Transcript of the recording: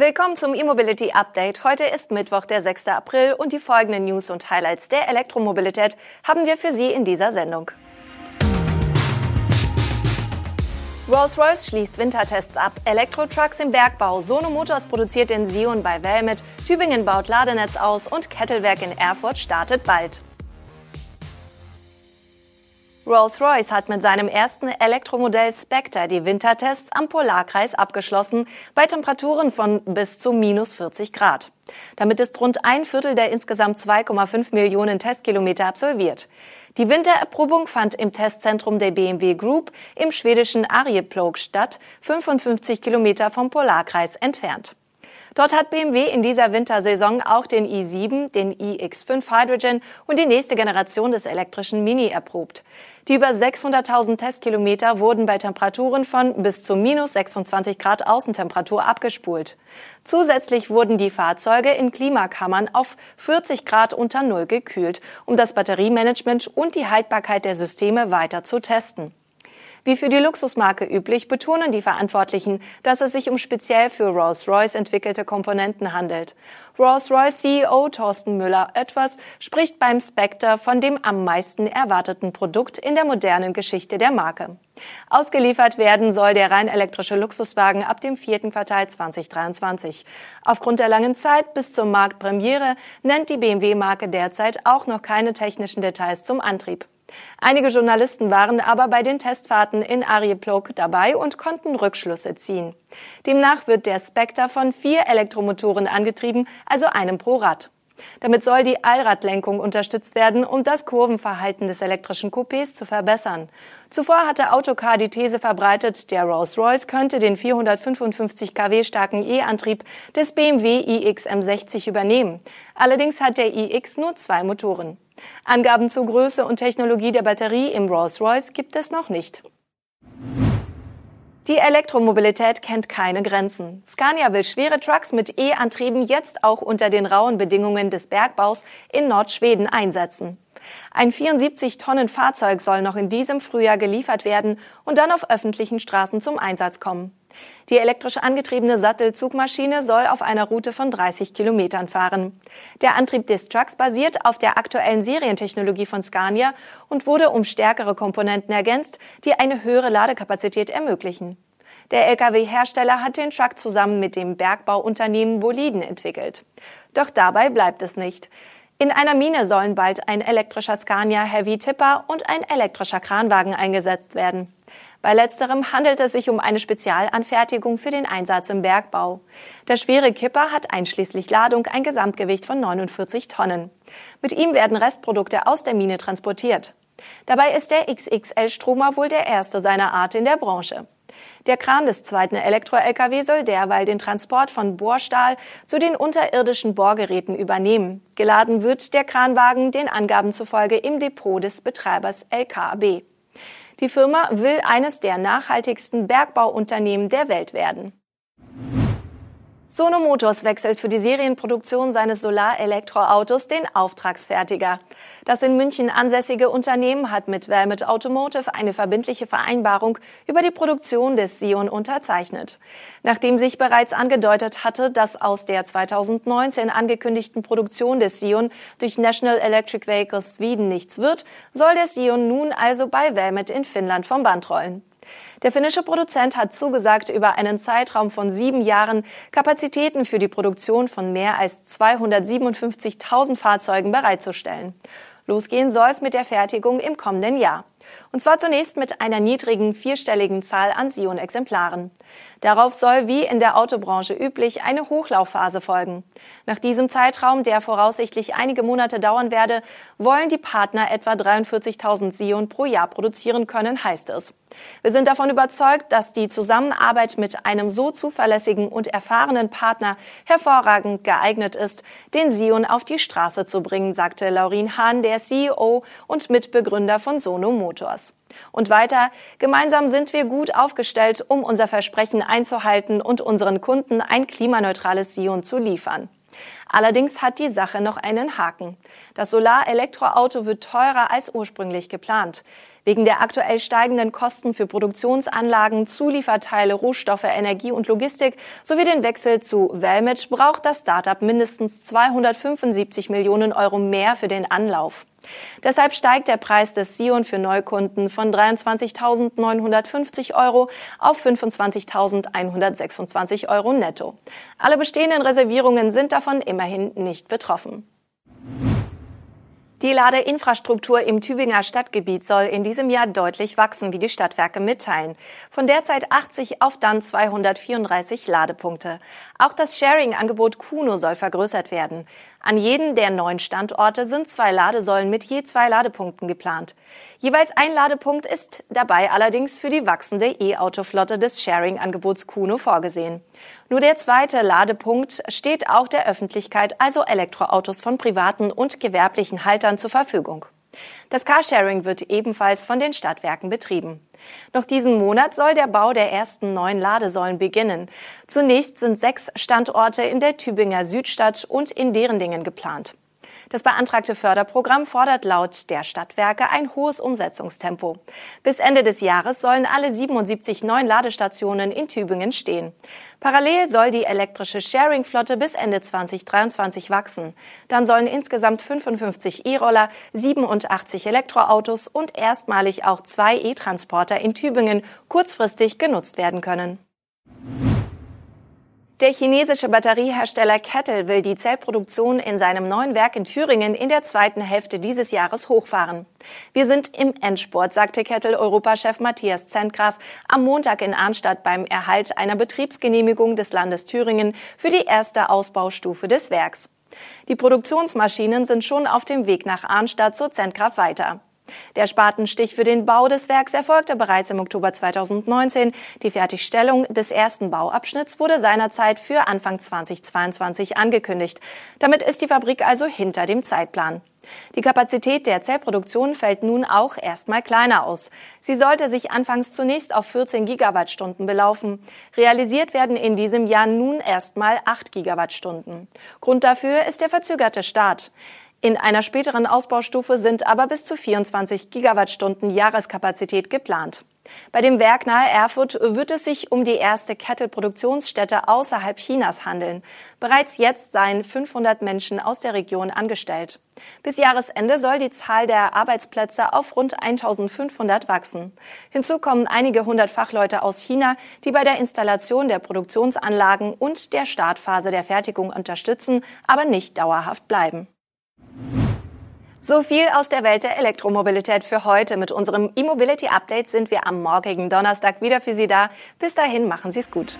Willkommen zum E-Mobility Update. Heute ist Mittwoch, der 6. April und die folgenden News und Highlights der Elektromobilität haben wir für Sie in dieser Sendung. Rolls-Royce schließt Wintertests ab, Elektro-Trucks im Bergbau, Sono Motors produziert den Sion bei Valmet, Tübingen baut Ladenetz aus und Kettelwerk in Erfurt startet bald. Rolls-Royce hat mit seinem ersten Elektromodell Spectre die Wintertests am Polarkreis abgeschlossen, bei Temperaturen von bis zu minus 40 Grad. Damit ist rund ein Viertel der insgesamt 2,5 Millionen Testkilometer absolviert. Die Wintererprobung fand im Testzentrum der BMW Group im schwedischen Arjeplog statt, 55 Kilometer vom Polarkreis entfernt. Dort hat BMW in dieser Wintersaison auch den i7, den iX5 Hydrogen und die nächste Generation des elektrischen Mini erprobt. Die über 600.000 Testkilometer wurden bei Temperaturen von bis zu minus 26 Grad Außentemperatur abgespult. Zusätzlich wurden die Fahrzeuge in Klimakammern auf 40 Grad unter Null gekühlt, um das Batteriemanagement und die Haltbarkeit der Systeme weiter zu testen. Wie für die Luxusmarke üblich betonen die Verantwortlichen, dass es sich um speziell für Rolls-Royce entwickelte Komponenten handelt. Rolls-Royce CEO Thorsten Müller etwas spricht beim Spectre von dem am meisten erwarteten Produkt in der modernen Geschichte der Marke. Ausgeliefert werden soll der rein elektrische Luxuswagen ab dem vierten Quartal 2023. Aufgrund der langen Zeit bis zur Marktpremiere nennt die BMW-Marke derzeit auch noch keine technischen Details zum Antrieb. Einige Journalisten waren aber bei den Testfahrten in Arjeplog dabei und konnten Rückschlüsse ziehen. Demnach wird der Spectre von vier Elektromotoren angetrieben, also einem pro Rad. Damit soll die Allradlenkung unterstützt werden, um das Kurvenverhalten des elektrischen Coupés zu verbessern. Zuvor hatte Autocar die These verbreitet, der Rolls-Royce könnte den 455 kW starken E-Antrieb des BMW iX M60 übernehmen. Allerdings hat der iX nur zwei Motoren. Angaben zur Größe und Technologie der Batterie im Rolls-Royce gibt es noch nicht. Die Elektromobilität kennt keine Grenzen. Scania will schwere Trucks mit E-Antrieben jetzt auch unter den rauen Bedingungen des Bergbaus in Nordschweden einsetzen. Ein 74 Tonnen Fahrzeug soll noch in diesem Frühjahr geliefert werden und dann auf öffentlichen Straßen zum Einsatz kommen. Die elektrisch angetriebene Sattelzugmaschine soll auf einer Route von 30 Kilometern fahren. Der Antrieb des Trucks basiert auf der aktuellen Serientechnologie von Scania und wurde um stärkere Komponenten ergänzt, die eine höhere Ladekapazität ermöglichen. Der Lkw-Hersteller hat den Truck zusammen mit dem Bergbauunternehmen Boliden entwickelt. Doch dabei bleibt es nicht. In einer Mine sollen bald ein elektrischer Scania Heavy Tipper und ein elektrischer Kranwagen eingesetzt werden. Bei letzterem handelt es sich um eine Spezialanfertigung für den Einsatz im Bergbau. Der schwere Kipper hat einschließlich Ladung ein Gesamtgewicht von 49 Tonnen. Mit ihm werden Restprodukte aus der Mine transportiert. Dabei ist der XXL-Stromer wohl der erste seiner Art in der Branche. Der Kran des zweiten Elektro-Lkw soll derweil den Transport von Bohrstahl zu den unterirdischen Bohrgeräten übernehmen. Geladen wird der Kranwagen den Angaben zufolge im Depot des Betreibers LKAB. Die Firma will eines der nachhaltigsten Bergbauunternehmen der Welt werden. Sono Motors wechselt für die Serienproduktion seines Solar-Elektroautos den Auftragsfertiger. Das in München ansässige Unternehmen hat mit Valmet Automotive eine verbindliche Vereinbarung über die Produktion des Sion unterzeichnet. Nachdem sich bereits angedeutet hatte, dass aus der 2019 angekündigten Produktion des Sion durch National Electric Vehicles Sweden nichts wird, soll der Sion nun also bei Valmet in Finnland vom Band rollen. Der finnische Produzent hat zugesagt, über einen Zeitraum von sieben Jahren Kapazitäten für die Produktion von mehr als 257.000 Fahrzeugen bereitzustellen. Losgehen soll es mit der Fertigung im kommenden Jahr. Und zwar zunächst mit einer niedrigen vierstelligen Zahl an Sion-Exemplaren. Darauf soll wie in der Autobranche üblich eine Hochlaufphase folgen. Nach diesem Zeitraum, der voraussichtlich einige Monate dauern werde, wollen die Partner etwa 43.000 Sion pro Jahr produzieren können, heißt es. Wir sind davon überzeugt, dass die Zusammenarbeit mit einem so zuverlässigen und erfahrenen Partner hervorragend geeignet ist, den Sion auf die Straße zu bringen, sagte Laurin Hahn, der CEO und Mitbegründer von Sono Motors. Und weiter, gemeinsam sind wir gut aufgestellt, um unser Versprechen einzuhalten und unseren Kunden ein klimaneutrales Sion zu liefern. Allerdings hat die Sache noch einen Haken. Das Solar-Elektroauto wird teurer als ursprünglich geplant. Wegen der aktuell steigenden Kosten für Produktionsanlagen, Zulieferteile, Rohstoffe, Energie und Logistik sowie den Wechsel zu Valmet braucht das Startup mindestens 275 Millionen Euro mehr für den Anlauf. Deshalb steigt der Preis des Sion für Neukunden von 23.950 Euro auf 25.126 Euro netto. Alle bestehenden Reservierungen sind davon immerhin nicht betroffen. Die Ladeinfrastruktur im Tübinger Stadtgebiet soll in diesem Jahr deutlich wachsen, wie die Stadtwerke mitteilen. Von derzeit 80 auf dann 234 Ladepunkte. Auch das Sharing-Angebot Kuno soll vergrößert werden. An jedem der neun Standorte sind zwei Ladesäulen mit je zwei Ladepunkten geplant. Jeweils ein Ladepunkt ist dabei allerdings für die wachsende E-Auto-Flotte des Sharing-Angebots Kuno vorgesehen. Nur der zweite Ladepunkt steht auch der Öffentlichkeit, also Elektroautos von privaten und gewerblichen Haltern zur Verfügung. Das Carsharing wird ebenfalls von den Stadtwerken betrieben. Noch diesen Monat soll der Bau der ersten neuen Ladesäulen beginnen. Zunächst sind sechs Standorte in der Tübinger Südstadt und in Derendingen geplant. Das beantragte Förderprogramm fordert laut der Stadtwerke ein hohes Umsetzungstempo. Bis Ende des Jahres sollen alle 77 neuen Ladestationen in Tübingen stehen. Parallel soll die elektrische Sharing-Flotte bis Ende 2023 wachsen. Dann sollen insgesamt 55 E-Roller, 87 Elektroautos und erstmalig auch zwei E-Transporter in Tübingen kurzfristig genutzt werden können. Der chinesische Batteriehersteller Kettle will die Zellproduktion in seinem neuen Werk in Thüringen in der zweiten Hälfte dieses Jahres hochfahren. Wir sind im Endsport, sagte Kettle-Europachef Matthias Zentgraf am Montag in Arnstadt beim Erhalt einer Betriebsgenehmigung des Landes Thüringen für die erste Ausbaustufe des Werks. Die Produktionsmaschinen sind schon auf dem Weg nach Arnstadt, so Zentgraf weiter. Der Spatenstich für den Bau des Werks erfolgte bereits im Oktober 2019. Die Fertigstellung des ersten Bauabschnitts wurde seinerzeit für Anfang 2022 angekündigt. Damit ist die Fabrik also hinter dem Zeitplan. Die Kapazität der Zellproduktion fällt nun auch erstmal kleiner aus. Sie sollte sich anfangs zunächst auf 14 Gigawattstunden belaufen. Realisiert werden in diesem Jahr nun erstmal 8 Gigawattstunden. Grund dafür ist der verzögerte Start. In einer späteren Ausbaustufe sind aber bis zu 24 Gigawattstunden Jahreskapazität geplant. Bei dem Werk nahe Erfurt wird es sich um die erste Kettle-Produktionsstätte außerhalb Chinas handeln. Bereits jetzt seien 500 Menschen aus der Region angestellt. Bis Jahresende soll die Zahl der Arbeitsplätze auf rund 1500 wachsen. Hinzu kommen einige hundert Fachleute aus China, die bei der Installation der Produktionsanlagen und der Startphase der Fertigung unterstützen, aber nicht dauerhaft bleiben. So viel aus der Welt der Elektromobilität für heute. Mit unserem E-Mobility Update sind wir am morgigen Donnerstag wieder für Sie da. Bis dahin machen Sie es gut.